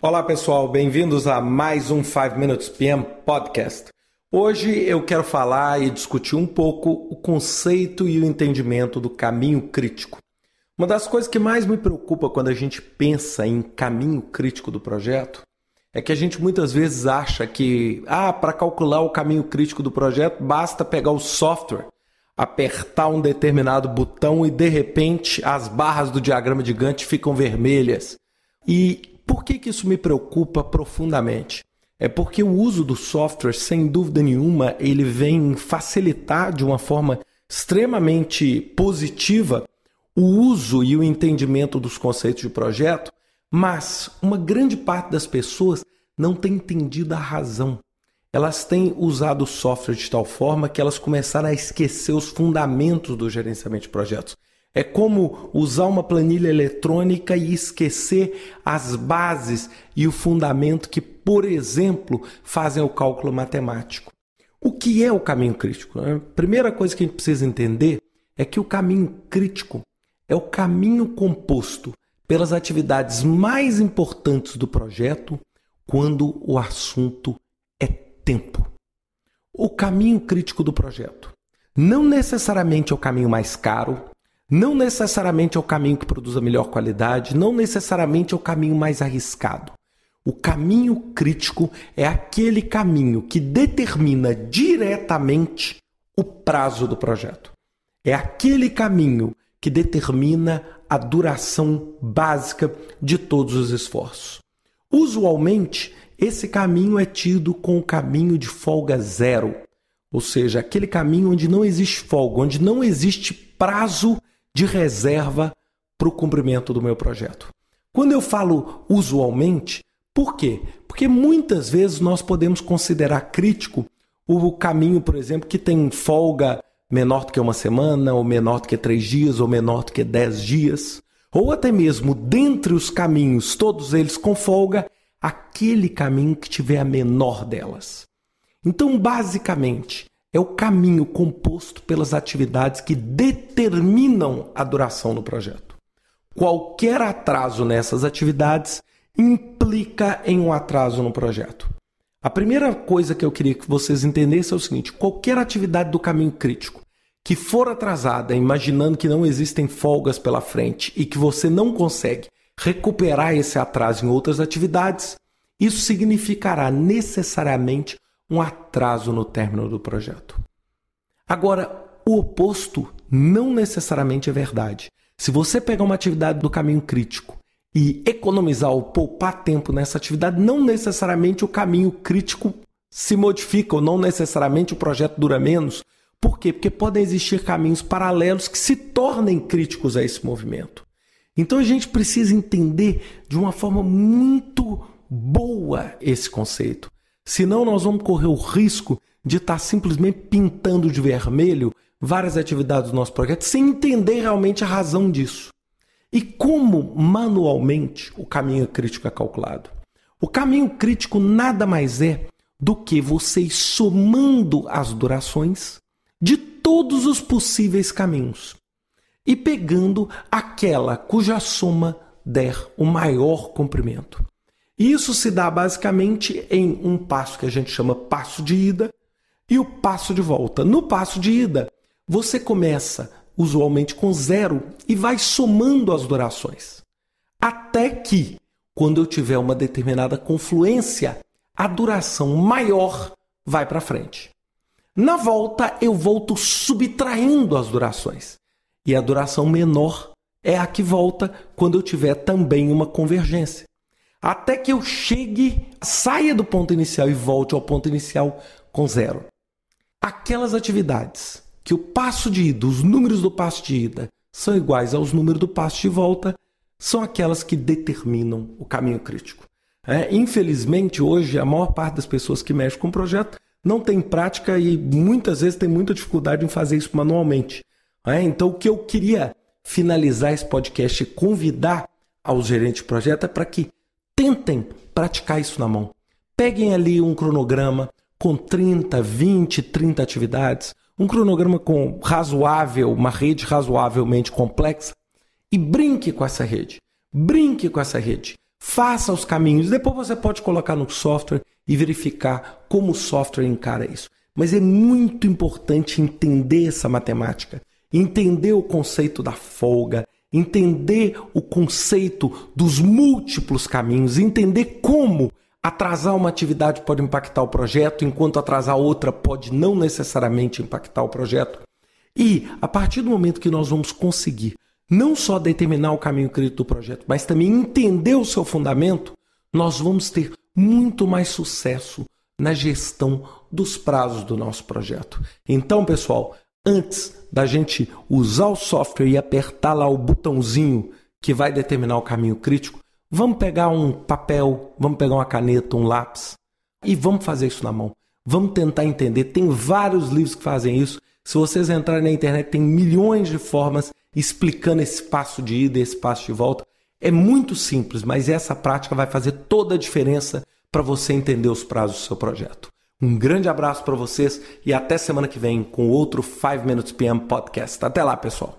Olá pessoal, bem-vindos a mais um 5 Minutes PM Podcast. Hoje eu quero falar e discutir um pouco o conceito e o entendimento do caminho crítico. Uma das coisas que mais me preocupa quando a gente pensa em caminho crítico do projeto é que a gente muitas vezes acha que, ah, para calcular o caminho crítico do projeto basta pegar o software, apertar um determinado botão e de repente as barras do diagrama de Gantt ficam vermelhas. E por que, que isso me preocupa profundamente? É porque o uso do software, sem dúvida nenhuma, ele vem facilitar de uma forma extremamente positiva o uso e o entendimento dos conceitos de projeto, mas uma grande parte das pessoas não tem entendido a razão. Elas têm usado o software de tal forma que elas começaram a esquecer os fundamentos do gerenciamento de projetos. É como usar uma planilha eletrônica e esquecer as bases e o fundamento que, por exemplo, fazem o cálculo matemático. O que é o caminho crítico? A primeira coisa que a gente precisa entender é que o caminho crítico é o caminho composto pelas atividades mais importantes do projeto quando o assunto é tempo. O caminho crítico do projeto não necessariamente é o caminho mais caro, não necessariamente é o caminho que produz a melhor qualidade, não necessariamente é o caminho mais arriscado. O caminho crítico é aquele caminho que determina diretamente o prazo do projeto. É aquele caminho que determina a duração básica de todos os esforços. Usualmente, esse caminho é tido com o caminho de folga zero, ou seja, aquele caminho onde não existe folga, onde não existe prazo de reserva para o cumprimento do meu projeto. Quando eu falo usualmente, por quê? Porque muitas vezes nós podemos considerar crítico o caminho, por exemplo, que tem folga menor do que uma semana, ou menor do que três dias, ou menor do que dez dias, ou até mesmo dentre os caminhos, todos eles com folga, aquele caminho que tiver a menor delas. Então, basicamente, é o caminho composto pelas atividades que determinam a duração do projeto. Qualquer atraso nessas atividades implica em um atraso no projeto. A primeira coisa que eu queria que vocês entendessem é o seguinte: qualquer atividade do caminho crítico que for atrasada, imaginando que não existem folgas pela frente e que você não consegue recuperar esse atraso em outras atividades, isso significará necessariamente um atraso no término do projeto. Agora, o oposto não necessariamente é verdade. Se você pegar uma atividade do caminho crítico e economizar ou poupar tempo nessa atividade, não necessariamente o caminho crítico se modifica ou não necessariamente o projeto dura menos. Por quê? Porque podem existir caminhos paralelos que se tornem críticos a esse movimento. Então a gente precisa entender de uma forma muito boa esse conceito. Senão, nós vamos correr o risco de estar tá simplesmente pintando de vermelho várias atividades do nosso projeto sem entender realmente a razão disso. E como manualmente o caminho crítico é calculado? O caminho crítico nada mais é do que vocês somando as durações de todos os possíveis caminhos e pegando aquela cuja soma der o maior comprimento. Isso se dá basicamente em um passo que a gente chama passo de ida e o passo de volta. No passo de ida, você começa usualmente com zero e vai somando as durações. Até que, quando eu tiver uma determinada confluência, a duração maior vai para frente. Na volta, eu volto subtraindo as durações. E a duração menor é a que volta quando eu tiver também uma convergência até que eu chegue, saia do ponto inicial e volte ao ponto inicial com zero. Aquelas atividades que o passo de ida, os números do passo de ida, são iguais aos números do passo de volta, são aquelas que determinam o caminho crítico. É, infelizmente, hoje, a maior parte das pessoas que mexem com o projeto não tem prática e muitas vezes tem muita dificuldade em fazer isso manualmente. É, então, o que eu queria finalizar esse podcast e convidar aos gerentes de projeto é para que Tentem praticar isso na mão. Peguem ali um cronograma com 30, 20, 30 atividades, um cronograma com razoável, uma rede razoavelmente complexa e brinque com essa rede. Brinque com essa rede. Faça os caminhos. Depois você pode colocar no software e verificar como o software encara isso. Mas é muito importante entender essa matemática, entender o conceito da folga, entender o conceito dos múltiplos caminhos, entender como atrasar uma atividade pode impactar o projeto, enquanto atrasar outra pode não necessariamente impactar o projeto. E a partir do momento que nós vamos conseguir não só determinar o caminho crítico do projeto, mas também entender o seu fundamento, nós vamos ter muito mais sucesso na gestão dos prazos do nosso projeto. Então, pessoal, antes da gente usar o software e apertar lá o botãozinho que vai determinar o caminho crítico, vamos pegar um papel, vamos pegar uma caneta, um lápis e vamos fazer isso na mão. Vamos tentar entender. Tem vários livros que fazem isso. Se vocês entrarem na internet, tem milhões de formas explicando esse passo de ida e esse passo de volta. É muito simples, mas essa prática vai fazer toda a diferença para você entender os prazos do seu projeto. Um grande abraço para vocês e até semana que vem com outro 5 Minutes PM Podcast. Até lá, pessoal.